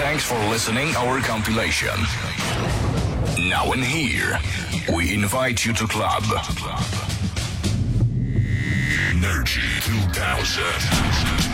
Thanks for listening our compilation. Now and here, we invite you to club. Energy 2000.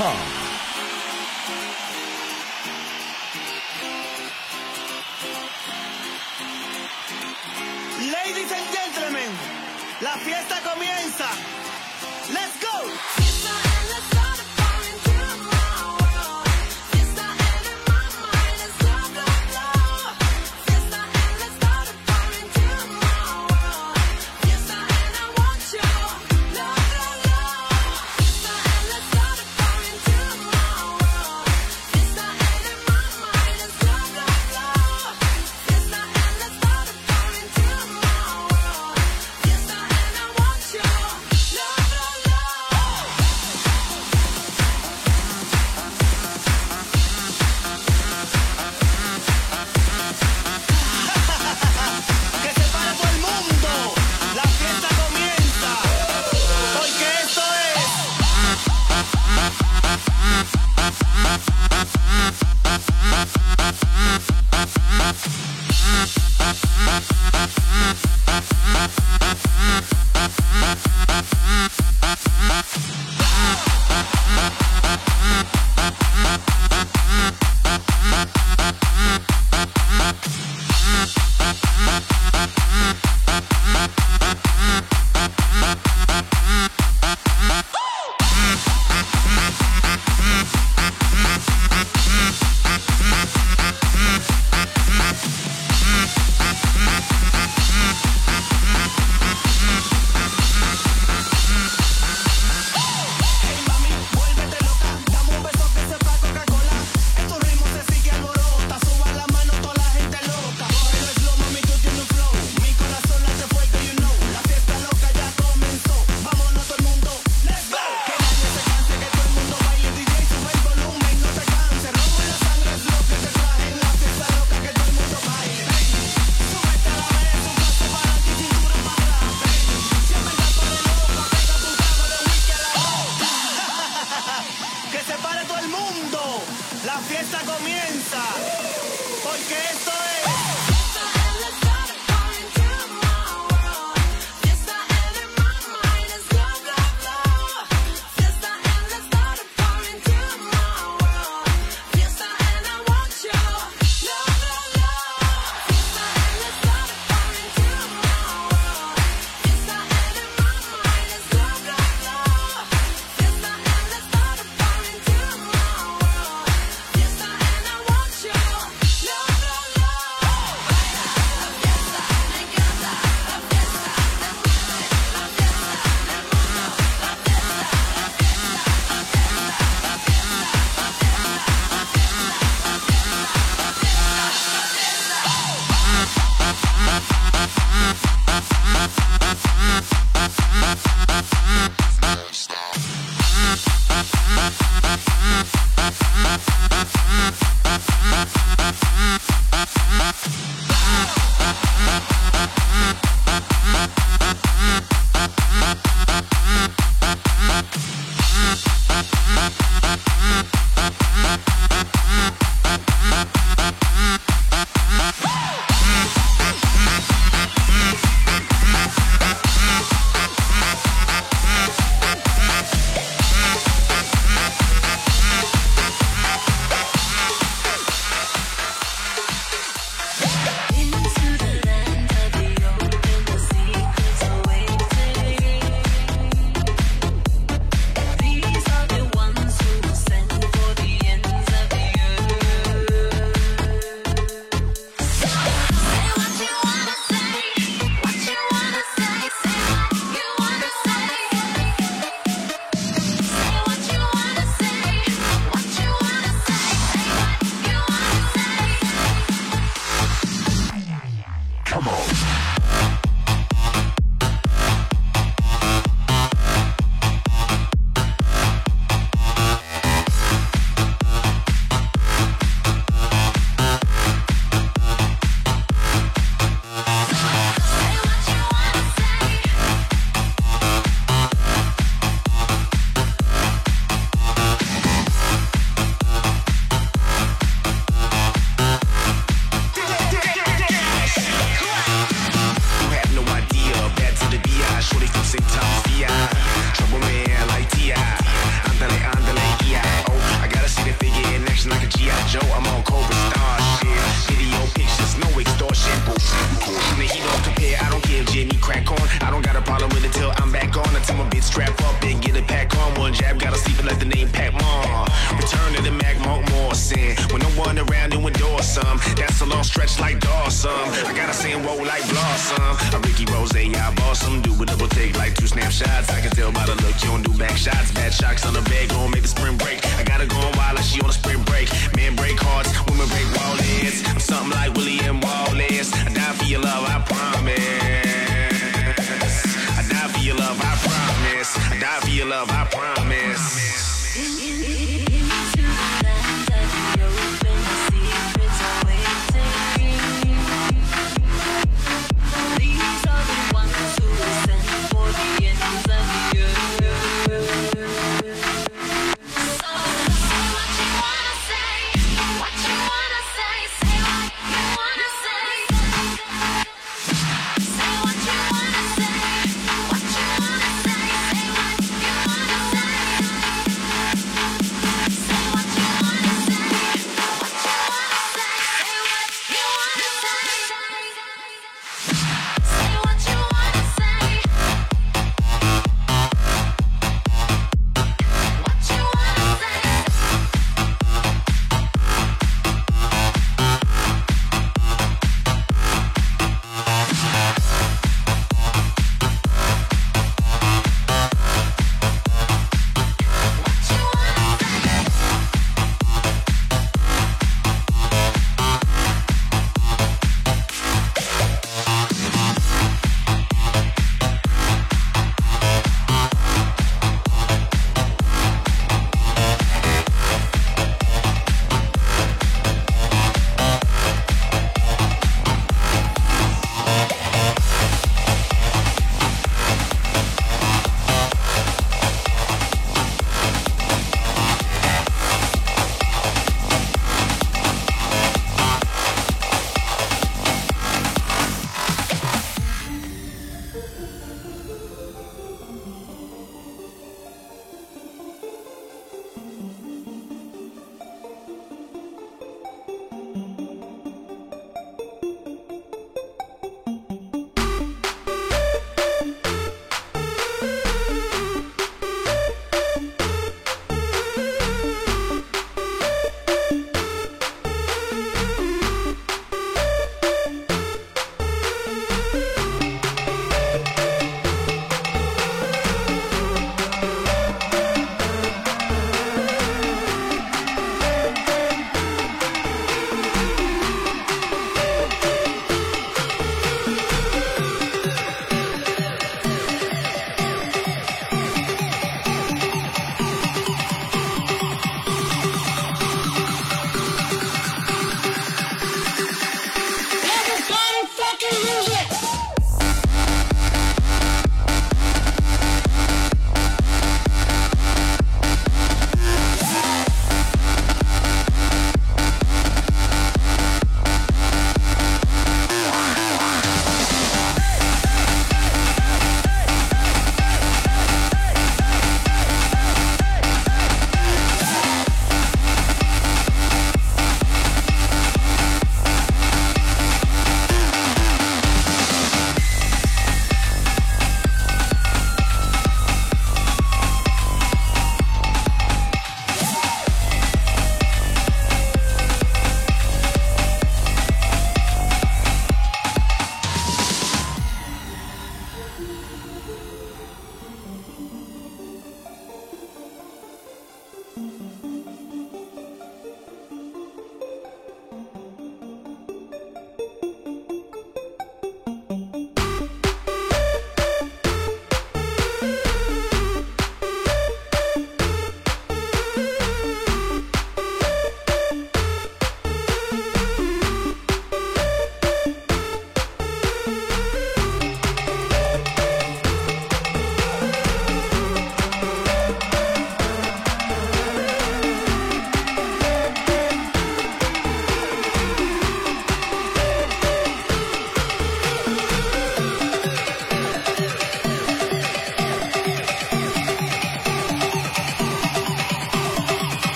Sportsnet.com.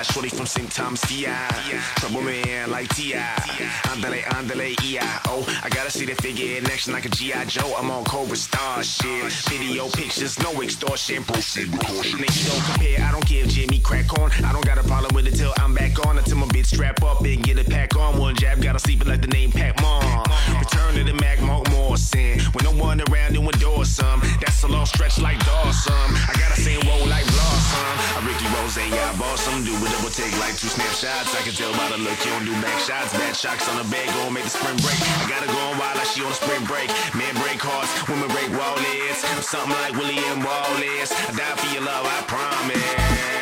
Shorty from St. Thomas, DI. Trouble man like T.I. Andale, andale, E.I.O. Oh, I gotta see the figure in action like a G.I. Joe. I'm on Cobra Starship. Video pictures, no extortion. Proceed with caution. Nigga, don't compare. I don't give Jimmy crack on. I don't got a problem with it till I'm back on. Until my bitch strap up and get a pack on. One jab, gotta sleep it like the name Pac Mom. Return to the Mack, Mark Morrison. When no one around, you endorse some. That's a long stretch like Dawson. I gotta sing roll like Blossom. A Ricky Rose, I boss some. Do whatever take like two snapshots. I can tell by the look you don't do back shots. Bad shocks on the bed, go and make the sprint break. I gotta go on wild like she on a sprint break. Men break hearts, women break wallets. I'm something like William Wallace. I die for your love, I promise.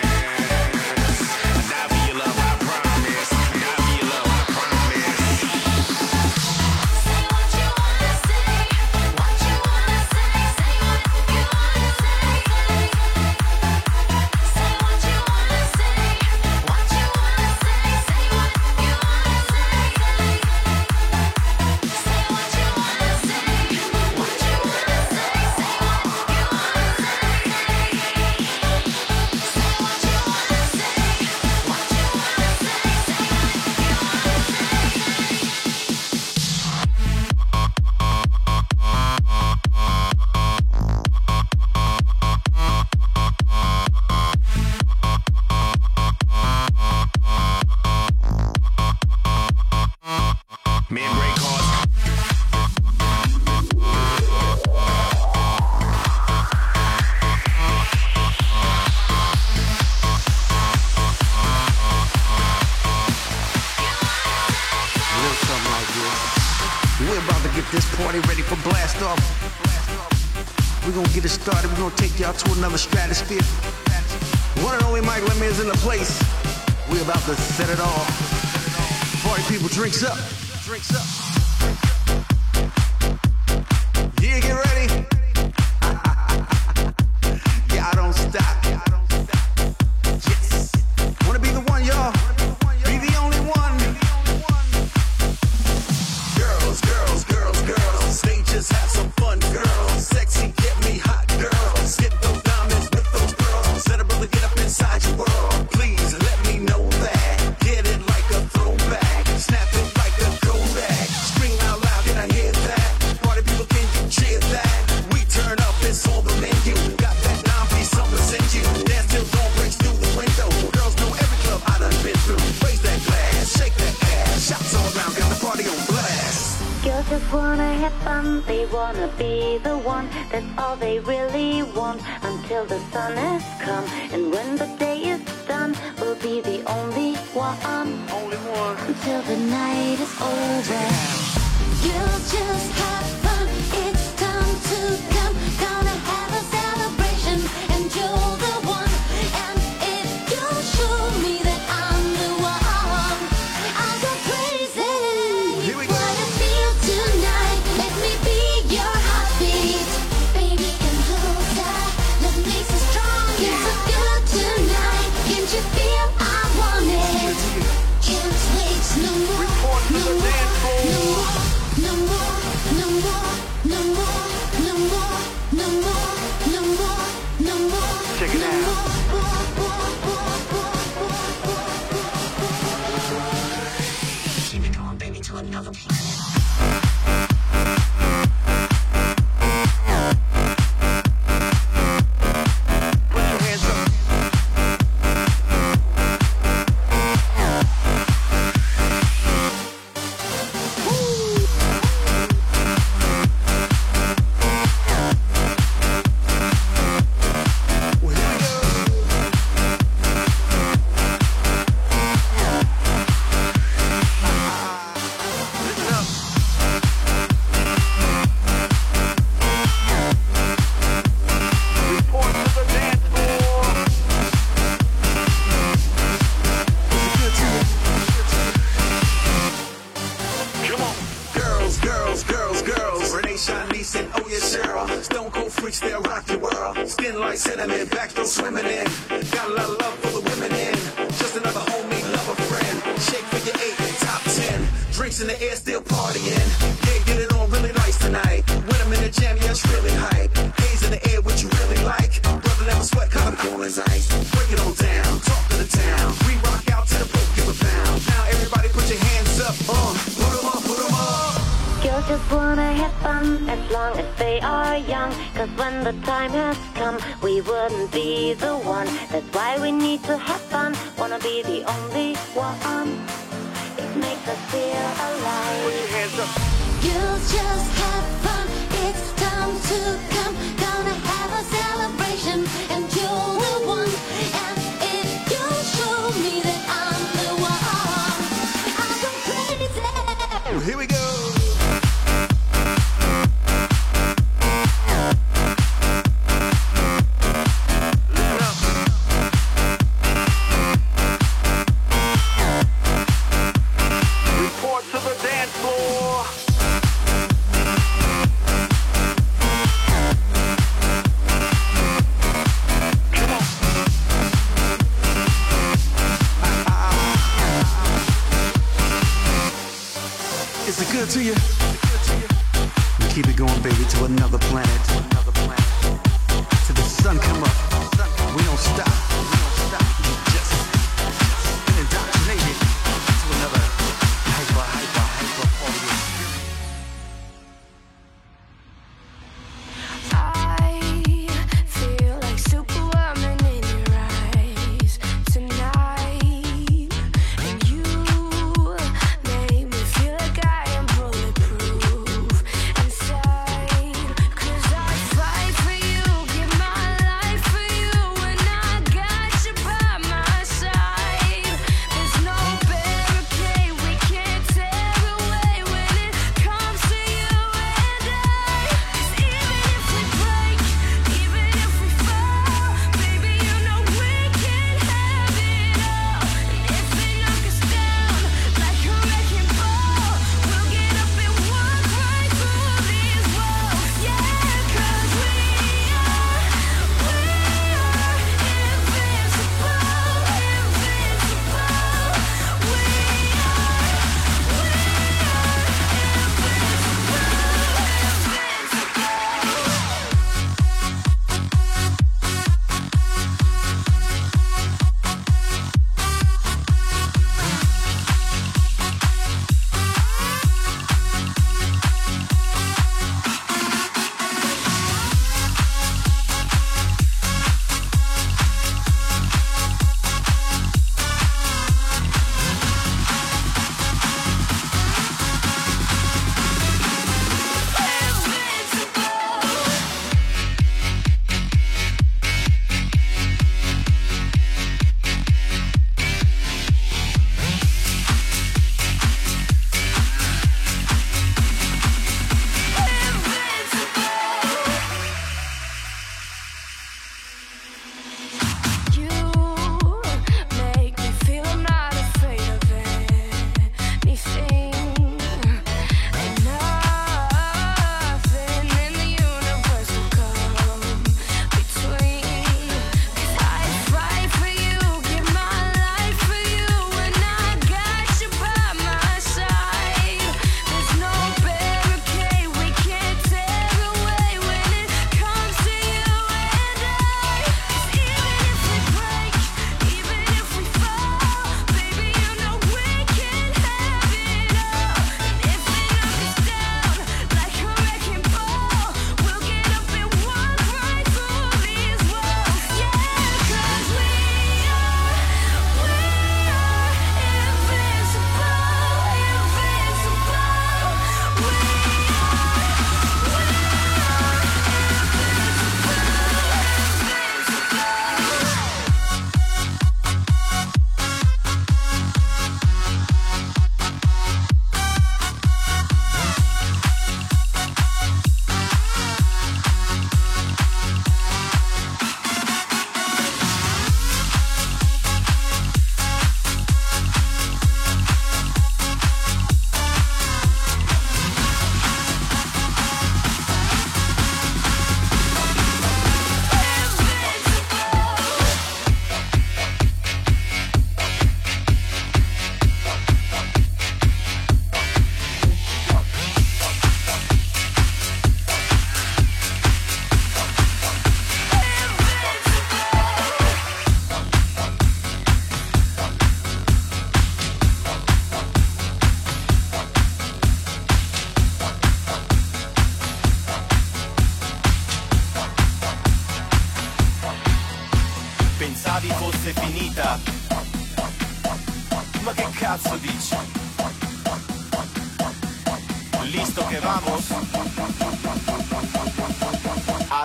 breaks up. as long as they are young. Cause when the time has come, we wouldn't be the one. That's why we need to have fun. Wanna be the only one. It makes us feel alive. Put your hands up. You just have fun. It's time to come. Gonna have a celebration. And you're the one. Here we go.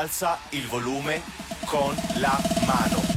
alza il volume con la mano.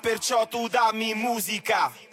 perciò tu dammi musica.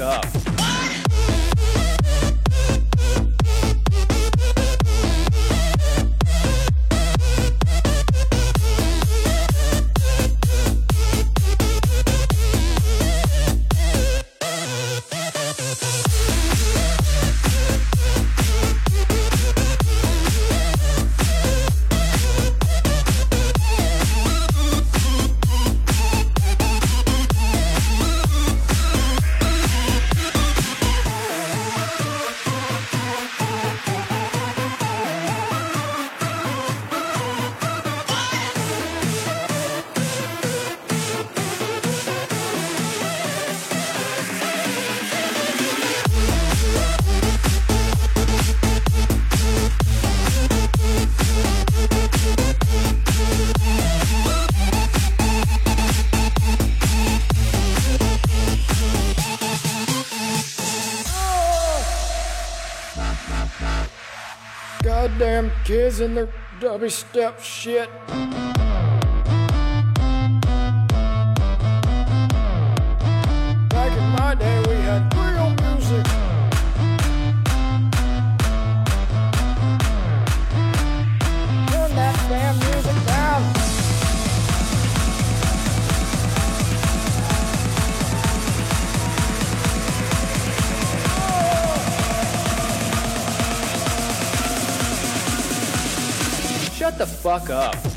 Up. And their dubby step shit. Fuck up.